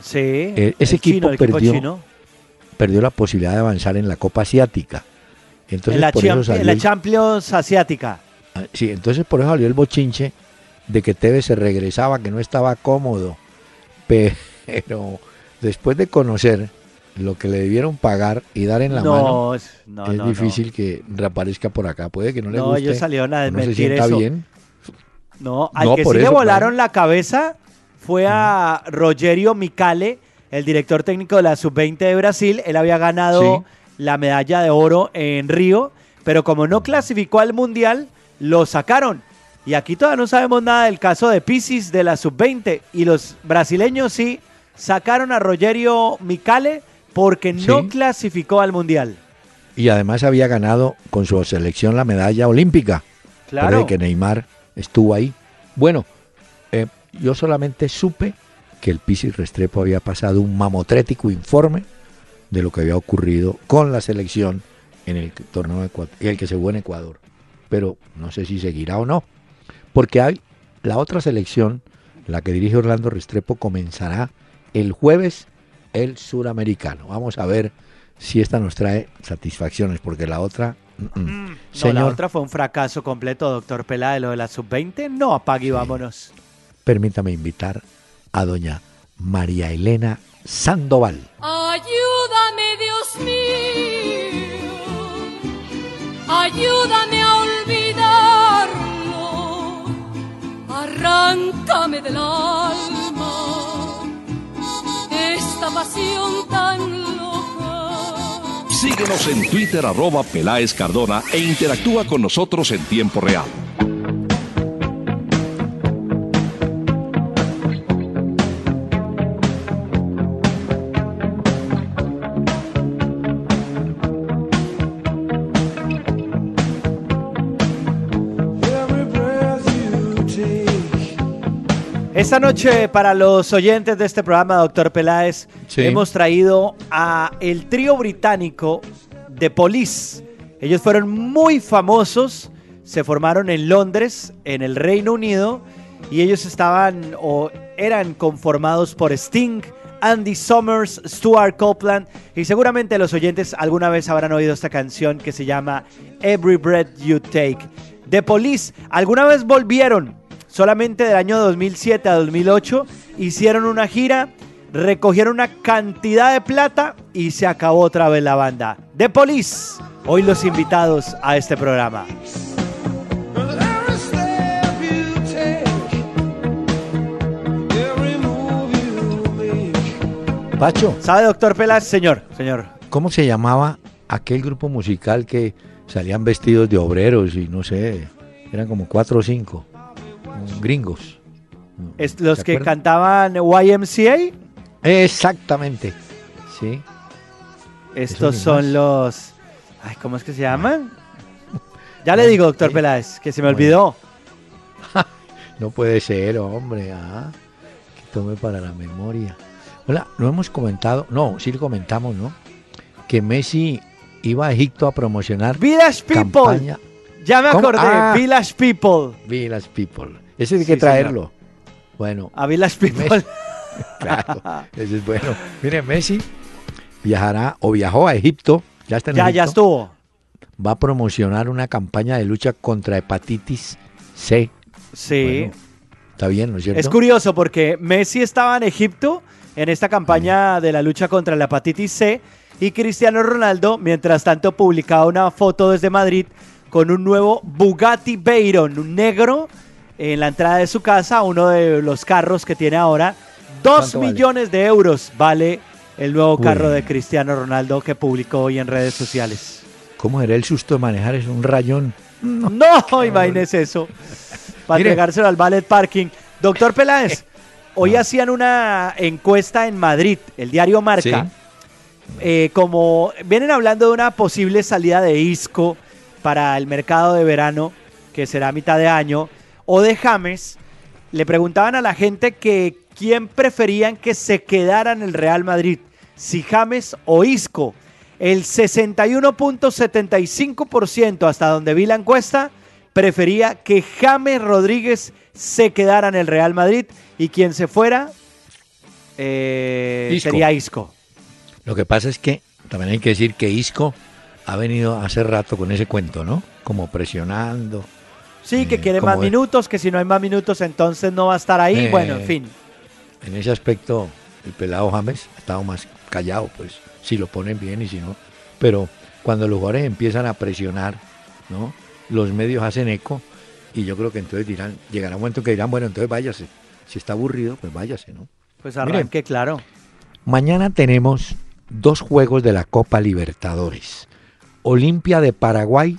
Sí. Eh, ese equipo, perdió, perdió la posibilidad de avanzar en la Copa Asiática. Entonces, en, la por eso salió la Champions Asiática. Ah, sí, entonces por eso salió el bochinche de que Tevez se regresaba, que no estaba cómodo. Pero después de conocer lo que le debieron pagar y dar en la mano, es difícil que reaparezca por acá. Puede que no le guste. No, ellos salieron a desmentir no eso. Bien. No, al que sí le volaron la cabeza fue a Rogerio Micale, el director técnico de la Sub-20 de Brasil. Él había ganado la medalla de oro en Río, pero como no clasificó al Mundial, lo sacaron. Y aquí todavía no sabemos nada del caso de Pisis de la Sub-20. Y los brasileños sí sacaron a Rogerio Micale porque no clasificó al Mundial. Y además había ganado con su selección la medalla olímpica. Claro. que Neymar estuvo ahí. Bueno, eh, yo solamente supe que el Pisis Restrepo había pasado un mamotrético informe de lo que había ocurrido con la selección en el torneo de el que se jugó en Ecuador. Pero no sé si seguirá o no. Porque hay la otra selección, la que dirige Orlando Restrepo, comenzará el jueves el suramericano. Vamos a ver si esta nos trae satisfacciones, porque la otra... Mm, mm. No, la otra fue un fracaso completo, doctor Pelá, de lo de la sub-20. No, apague y vámonos. Permítame invitar a doña María Elena Sandoval. Ayúdame, Dios mío. Ayúdame a olvidarlo. Arráncame del alma Síguenos en Twitter arroba Peláez Cardona e interactúa con nosotros en tiempo real. Esta noche, para los oyentes de este programa, doctor Peláez, Sí. hemos traído a el trío británico de Police. Ellos fueron muy famosos, se formaron en Londres, en el Reino Unido, y ellos estaban o eran conformados por Sting, Andy Summers, Stuart Copeland, y seguramente los oyentes alguna vez habrán oído esta canción que se llama Every Breath You Take. The Police, alguna vez volvieron solamente del año 2007 a 2008 hicieron una gira, recogieron una cantidad de plata y se acabó otra vez la banda. The Police, hoy los invitados a este programa. Pacho, ¿Sabe, doctor Pelas? Señor, señor. ¿cómo se llamaba aquel grupo musical que salían vestidos de obreros y no sé, eran como cuatro o cinco gringos? Es- los ¿Se que cantaban YMCA, Exactamente, sí. estos son los... Ay, ¿cómo es que se llaman? Ya le digo, doctor. Peláez, que se me olvidó. No puede ser, hombre. Ah, que tome para la memoria. Hola, no hemos comentado, no, sí lo comentamos, ¿no? Que Messi iba a Egipto a promocionar Village People. campaña Ya me ¿Cómo? acordé, Ah. Village People. Village People. Ese hay Sí, que señor. traerlo. Bueno, A Village People. Messi. claro, ese es bueno. Mire, Messi viajará o viajó a Egipto, ya está en ya, ya Egipto, estuvo. va a promocionar una campaña de lucha contra hepatitis C. Sí. Bueno, Está bien, ¿no es cierto? Es curioso porque Messi estaba en Egipto en esta campaña de la lucha contra la hepatitis C y Cristiano Ronaldo, mientras tanto, publicaba una foto desde Madrid con un nuevo Bugatti Veyron, un negro, en la entrada de su casa, uno de los carros que tiene ahora. Dos millones de euros vale el nuevo Uy. carro de Cristiano Ronaldo que publicó hoy en redes sociales. ¿Cómo era el susto de manejar? Es un rayón. No, imagínese eso. Para entregárselo al ballet parking. Doctor Peláez, hoy hacían una encuesta en Madrid, el diario Marca. Eh, como vienen hablando de una posible salida de Isco para el mercado de verano, que será a mitad de año, o de James, le preguntaban a la gente que quién preferían que se quedara en el Real Madrid, si James o Isco. El 61.75% hasta donde vi la encuesta prefería que James Rodríguez se quedara en el Real Madrid y quien se fuera eh, Isco. sería Isco. Lo que pasa es que también hay que decir que Isco ha venido hace rato con ese cuento, ¿no? Como presionando. Sí, que quiere más de- minutos, que si no hay más minutos entonces no va a estar ahí. Eh, bueno, en fin. En ese aspecto, el pelado James ha estado más callado, pues, si lo ponen bien y si no. Pero cuando los jugadores empiezan a presionar, ¿no? Los medios hacen eco y yo creo que entonces dirán, llegará un momento que dirán, bueno, entonces váyase. Si está aburrido, pues váyase, ¿no? Pues arranque, claro. Mañana tenemos dos juegos de la Copa Libertadores. Olimpia de Paraguay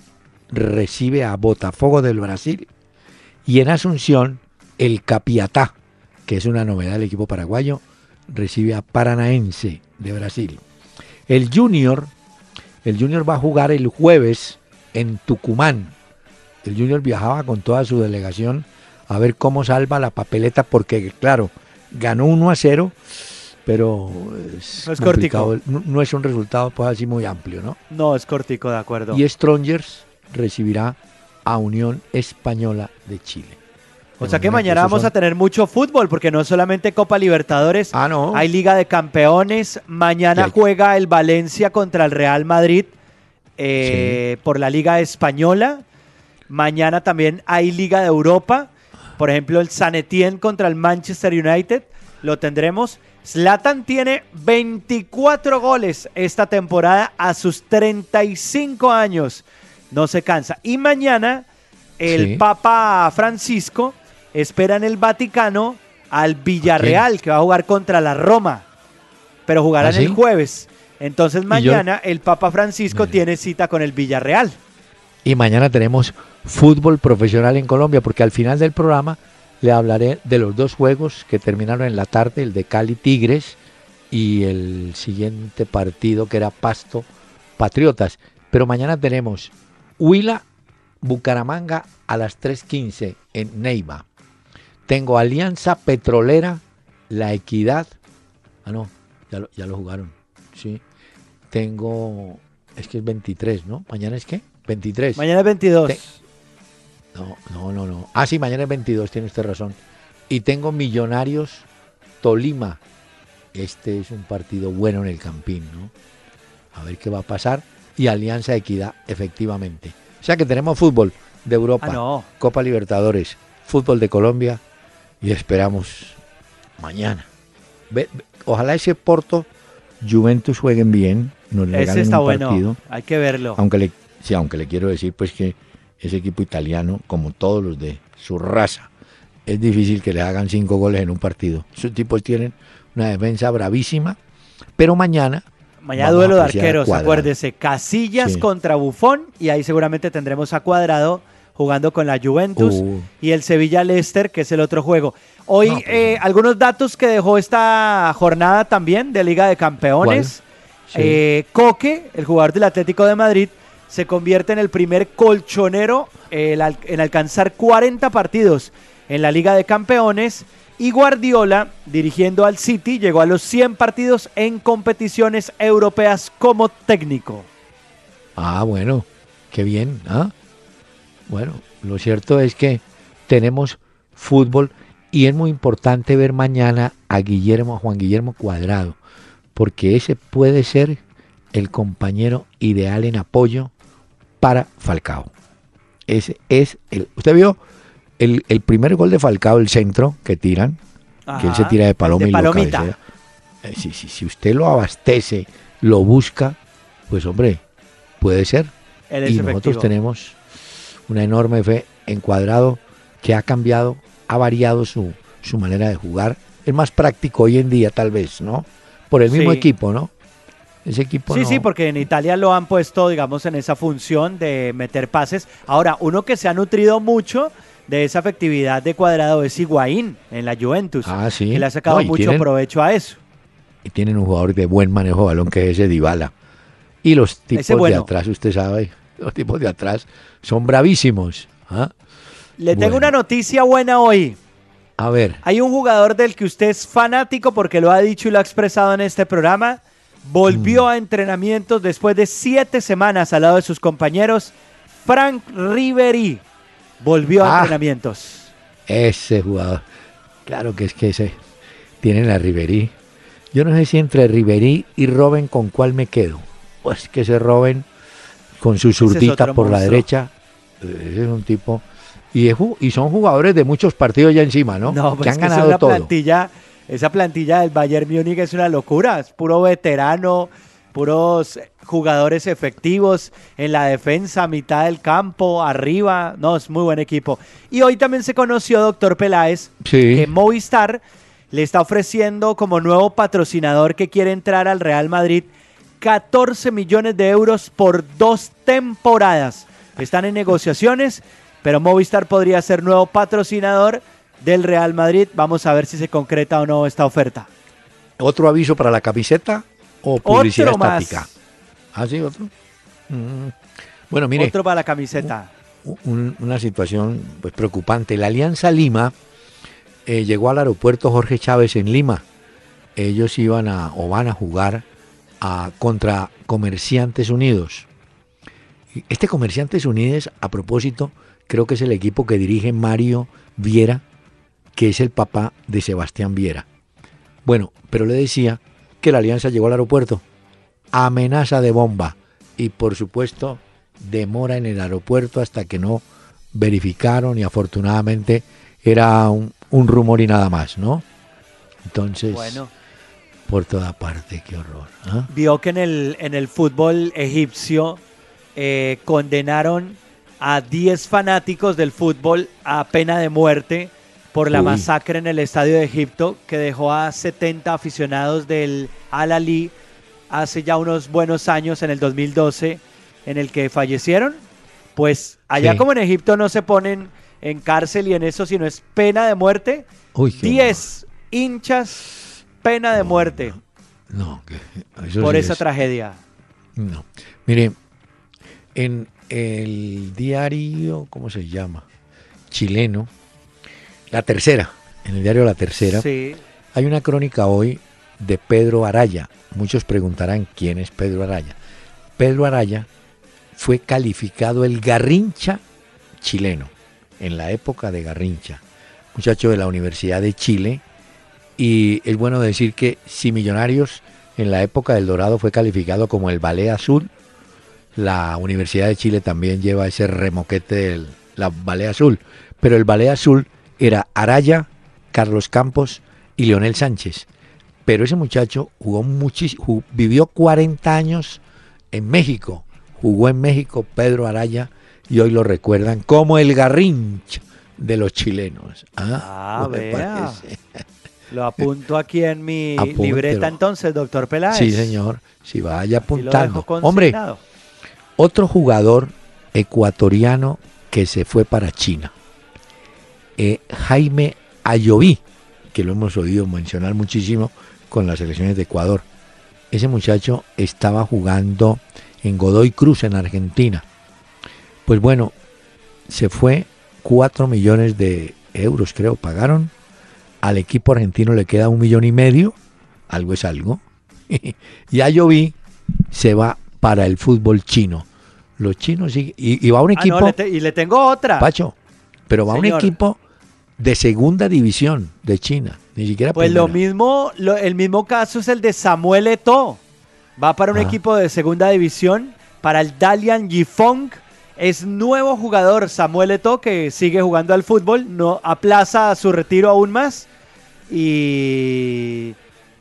recibe a Botafogo del Brasil y en Asunción el Capiatá, que es una novedad del equipo paraguayo, recibe a Paranaense de Brasil. El Junior, el Junior va a jugar el jueves en Tucumán. El Junior viajaba con toda su delegación a ver cómo salva la papeleta porque claro, ganó 1 a 0 pero es No es complicado. cortico. No, no es un resultado pues así muy amplio, ¿no? No, es cortico, de acuerdo. Y Strongers recibirá a Unión Española de Chile. o sea que mañana vamos son- a tener mucho fútbol, porque no solamente Copa Libertadores, Ah, no. hay Liga de Campeones. Mañana hay- juega el Valencia contra el Real Madrid eh, por la Liga Española. Mañana también hay Liga de Europa. Por ejemplo, el San Etienne contra el Manchester United. Lo tendremos. Zlatan tiene 24 goles esta temporada a sus 35 años. No se cansa. Y mañana el Sí. Papa Francisco espera en el Vaticano al Villarreal, que va a jugar contra la Roma. Pero jugarán ¿Ah, sí? el jueves. Entonces mañana el Papa Francisco tiene cita con el Villarreal. Y mañana tenemos fútbol profesional en Colombia, porque al final del programa le hablaré de los dos juegos que terminaron en la tarde, el de Cali Tigres y el siguiente partido que era Pasto Patriotas. Pero mañana tenemos Huila Bucaramanga a las 3.15 en Neiva. Tengo Alianza Petrolera, La Equidad. Ah, no, ya lo, ya lo jugaron. Sí. Tengo. Es que es 23, ¿no? ¿Mañana es qué? 23. Mañana es 22. Te- No, no, no, no. Ah, sí, mañana es 22, tiene usted razón. Y tengo Millonarios Tolima. Este es un partido bueno en el Campín, ¿no? A ver qué va a pasar. Y Alianza Equidad, efectivamente. O sea que tenemos fútbol de Europa, Ah, no. Copa Libertadores, fútbol de Colombia y esperamos mañana. Ve- ve- ojalá ese Porto Juventus jueguen bien, nos Ese regalen está un bueno. partido. Hay que verlo. Aunque le, sí, aunque le quiero decir pues que ese equipo italiano, como todos los de su raza, es difícil que le hagan cinco goles en un partido. Esos tipos tienen una defensa bravísima, pero mañana Mañana vamos duelo de arqueros, acuérdese. Casillas Sí. contra Bufón y ahí seguramente tendremos a Cuadrado jugando con la Juventus Uh. y el Sevilla Leicester, que es el otro juego. Hoy No, pues, eh, algunos datos que dejó esta jornada también de Liga de Campeones. Sí. Eh, Coque, el jugador del Atlético de Madrid, se convierte en el primer colchonero eh, en alcanzar 40 partidos en la Liga de Campeones. Y Guardiola, dirigiendo al City, llegó a los 100 partidos en competiciones europeas como técnico. Ah, bueno, qué bien. ¿ah? Bueno, lo cierto es que tenemos fútbol y es muy importante ver mañana a Guillermo, a Juan Guillermo Cuadrado, porque ese puede ser el compañero ideal en apoyo para Falcao. Ese es el. ¿Usted vio el, el primer gol de Falcao, el centro que tiran? que él se tira de paloma de y lo palomita. cabecea. Eh, si, si, si usted lo abastece, lo busca, pues hombre, puede ser. Y nosotros tenemos una enorme fe en Cuadrado que ha cambiado, ha variado su, su manera de jugar. Es más práctico hoy en día, tal vez, ¿no? Por el mismo Sí. equipo, ¿no? Ese equipo Sí, no- sí, porque en Italia lo han puesto, digamos, en esa función de meter pases. Ahora, uno que se ha nutrido mucho de esa efectividad de cuadrado es Higuaín en la Juventus. Ah, sí. Que le ha sacado No, mucho tienen- provecho a eso. y tienen un jugador de buen manejo de balón que es ese Dybala. Y los tipos de atrás, usted sabe, los tipos de atrás son bravísimos. ¿ah? Le tengo una noticia buena hoy. A ver, Hay un jugador del que usted es fanático porque lo ha dicho y lo ha expresado en este programa. Volvió Mm. a entrenamientos después de siete semanas al lado de sus compañeros. Frank Ribery volvió a Ah. entrenamientos. ese jugador. Claro que es que ese tiene la Riverí. Yo no sé si entre Riverí y Robin con cuál me quedo. Pues que ese Robin con su es zurdita por la derecha. Ese es un tipo. Y, es y son jugadores de muchos partidos ya encima, ¿no? No, que pues han es que es ganado una todo. plantilla, esa plantilla del Bayern Múnich es una locura, es puro veterano, puros jugadores efectivos en la defensa, mitad del campo, arriba, no, es muy buen equipo. Y hoy también se conoció, doctor Peláez, Sí. que Movistar le está ofreciendo como nuevo patrocinador que quiere entrar al Real Madrid 14 millones de euros por dos temporadas. Están en negociaciones, pero Movistar podría ser nuevo patrocinador del Real Madrid. Vamos a ver si se concreta o no esta oferta. ¿Otro aviso para la camiseta o publicidad Otro más. estática? Ah, sí, otro. Mm. Bueno, mire, Otro para la camiseta. un- una situación pues preocupante. La Alianza Lima eh, llegó al aeropuerto Jorge Chávez en Lima. Ellos iban a o van a jugar a, contra Comerciantes Unidos. Este Comerciantes Unidos, a propósito, creo que es el equipo que dirige Mario Viera, que es el papá de Sebastián Viera. Bueno, pero le decía que la Alianza llegó al aeropuerto. Amenaza de bomba. Y por supuesto, demora en el aeropuerto hasta que no verificaron y afortunadamente era un, un rumor y nada más, ¿no? Entonces, Bueno, por toda parte, qué horror. ¿ah? vio que en el, en el fútbol egipcio eh, condenaron a 10 fanáticos del fútbol a pena de muerte por la Uy. masacre en el estadio de Egipto que dejó a 70 aficionados del Al-Ali hace ya unos buenos años, en el 2012, en el que fallecieron. Pues allá Sí. como en Egipto no se ponen en cárcel y en eso, sino es pena de muerte. Uy, qué 10 hinchas, pena de muerte. No, que eso por sí esa es- tragedia. No. Mire, en el diario, ¿cómo se llama? Chileno, La tercera, en el diario La Tercera, Sí. hay una crónica hoy de Pedro Araya. Muchos preguntarán quién es Pedro Araya. Pedro Araya fue calificado el Garrincha chileno, en la época de Garrincha, muchacho de la Universidad de Chile. Y es bueno decir que si Millonarios en la época del Dorado fue calificado como el Ballet Azul, la Universidad de Chile también lleva ese remoquete del la Ballet Azul. Pero el Ballet Azul era Araya, Carlos Campos y Leonel Sánchez. Pero ese muchacho jugó muchísimo, vivió 40 años en México. Jugó en México Pedro Araya y hoy lo recuerdan como el garrincha de los chilenos. Ah, Ah, ¿no le vea. Lo apunto aquí en mi Apúntelo. libreta entonces, doctor Peláez. Sí, señor. Si vaya apuntando. Hombre, otro jugador ecuatoriano que se fue para China. Eh, Jaime Ayoví, que lo hemos oído mencionar muchísimo con las selecciones de Ecuador. Ese muchacho estaba jugando en Godoy Cruz, en Argentina. Pues bueno, se fue 4 millones de euros, creo, pagaron. Al equipo argentino le queda un millón y medio, algo es algo. y Ayoví se va para el fútbol chino. Los chinos siguen- y, y va un Ah, equipo, no, le te- y le tengo otra. Pacho, pero va un equipo de segunda división de China, ni siquiera Pues lo mismo, lo- el mismo caso es el de Samuel Eto'o. Va para un Ah. equipo de segunda división, para el Dalian Yifong. Es nuevo jugador Samuel Eto'o que sigue jugando al fútbol, no aplaza su retiro aún más y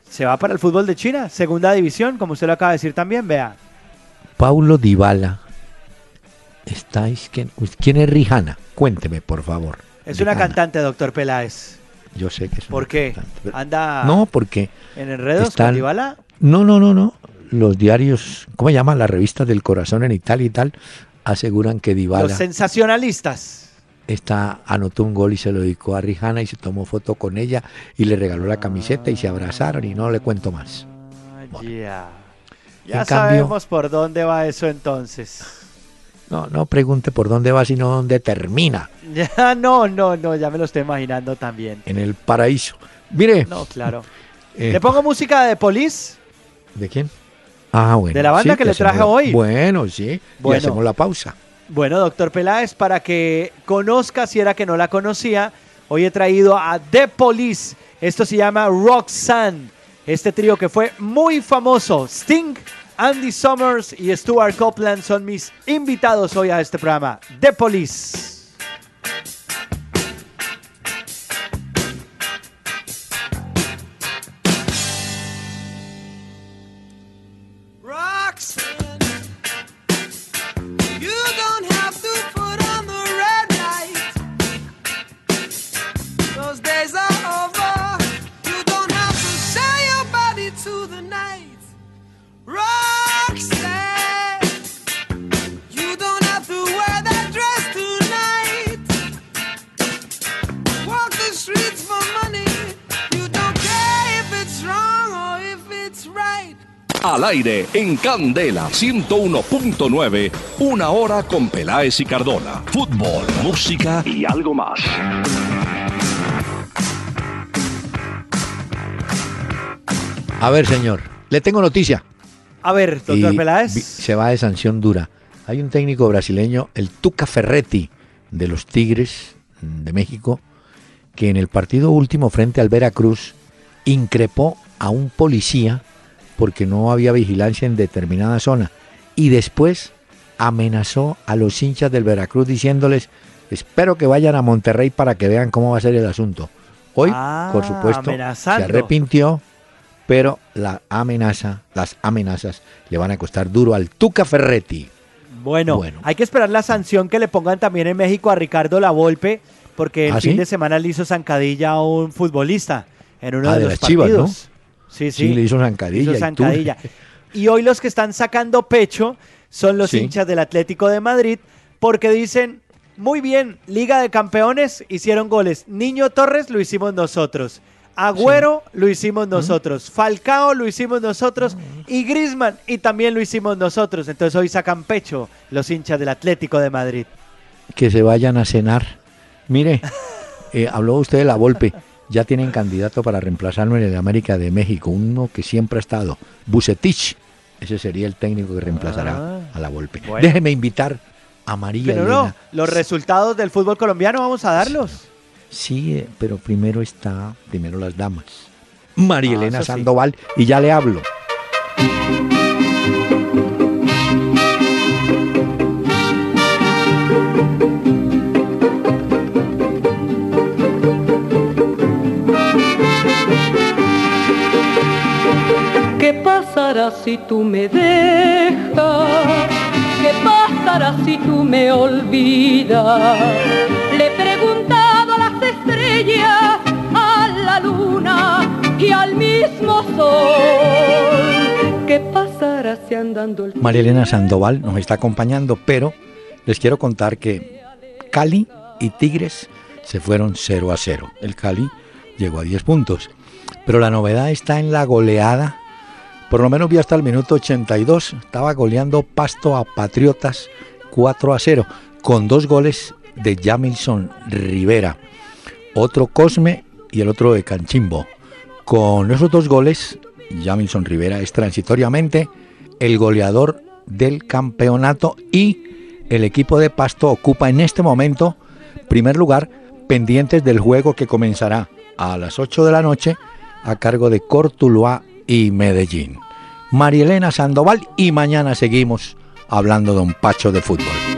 se va para el fútbol de China, segunda división, como usted lo acaba de decir también, vea. Paulo Dybala. ¿Estáis? ¿Quién, ¿Quién es Rihanna? Cuénteme, por favor. Es una cantante, doctor Peláez. Yo sé que es ¿Por una qué? cantante, pero- Anda No, porque en enredos están- con. No, no, no, no. Los diarios, ¿cómo se llaman? Las revistas del corazón en Italia y tal, aseguran que Los Dybala sensacionalistas. está, anotó un gol y se lo dedicó a Rihanna y se tomó foto con ella y le regaló la camiseta y se abrazaron y no le cuento más. Ya. En Ya cambio- sabemos por dónde va eso entonces. No, no pregunte por dónde va, sino dónde termina, Ya no, no, no, ya me lo estoy imaginando también. en el paraíso. Mire, No, claro. eh, ¿Le pongo música de Police? ¿de quién? Ah, bueno. De la banda sí, que le traje la- hoy. Bueno, sí. Bueno. Y hacemos la pausa. Bueno, doctor Peláez, para que conozca, si era que no la conocía, hoy he traído a The Police. Esto se llama Roxanne. Este trío que fue muy famoso. Sting, Andy Summers y Stuart Copeland son mis invitados hoy a este programa. The Police. Aire en Candela 101.9, una hora con Peláez y Cardona. Fútbol, música y algo más. A ver, señor, le tengo noticia. A ver, doctor y Peláez. vi- se va de sanción dura. Hay un técnico brasileño, el Tuca Ferretti, de los Tigres mm, de México, que en el partido último frente al Veracruz increpó a un policía porque no había vigilancia en determinada zona y después amenazó a los hinchas del Veracruz diciéndoles espero que vayan a Monterrey para que vean cómo va a ser el asunto. Hoy, Ah, por supuesto, se arrepintió, pero la amenaza, las amenazas le van a costar duro al Tuca Ferretti. Bueno, Bueno. hay que esperar la sanción que le pongan también en México a Ricardo Lavolpe, porque el ¿Ah, fin sí? de semana le hizo zancadilla a un futbolista en uno Ah, de, de los las Chivas, ¿no? Sí, sí. Sí, le hizo zancadilla. hizo y zancadilla. Y hoy los que están sacando pecho son los Sí. hinchas del Atlético de Madrid, porque dicen, muy bien, Liga de Campeones hicieron goles. Niño Torres lo hicimos nosotros. Agüero lo hicimos nosotros. Falcao lo hicimos nosotros. Y Grisman y también lo hicimos nosotros. Entonces hoy sacan pecho los hinchas del Atlético de Madrid. que se vayan a cenar. Mire, Eh, habló usted de la Volpe. Ya tienen candidato para reemplazarlo en el América de México, uno que siempre ha estado, Bucetich. Ese sería el técnico que reemplazará Ah, a la Volpe. bueno. Déjeme invitar a María Pero no, Elena. los resultados del fútbol colombiano vamos a darlos. Sí, eh, pero primero está, primero las damas. María Ah, Elena eso sí. Sandoval, y ya le hablo. Pasará si tú me dejas? ¿Qué pasará si tú me olvidas? Le he preguntado a las estrellas, a la luna y al mismo sol. ¿Qué pasará si andando el María Elena Sandoval nos está acompañando, pero les quiero contar que Cali y Tigres se fueron 0 a 0. El Cali llegó a 10 puntos. Pero la novedad está en la goleada. Por lo menos vi hasta el minuto 82. Estaba goleando Pasto a Patriotas 4 a 0. Con dos goles de Jamilson Rivera. Otro Cosme y el otro de Canchimbo. Con esos dos goles, Jamilson Rivera es transitoriamente el goleador del campeonato y el equipo de Pasto ocupa en este momento primer lugar pendientes del juego que comenzará a las 8 de la noche a cargo de Cortuluá y Medellín. María Elena Sandoval y mañana seguimos hablando de un pacho de fútbol.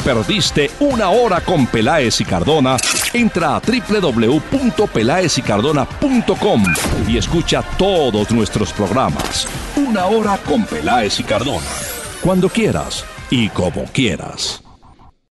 Perdiste una hora con Peláez y Cardona, entra a www.pelaezicardona.com y escucha todos nuestros programas. Una hora con Peláez y Cardona. Cuando quieras y como quieras.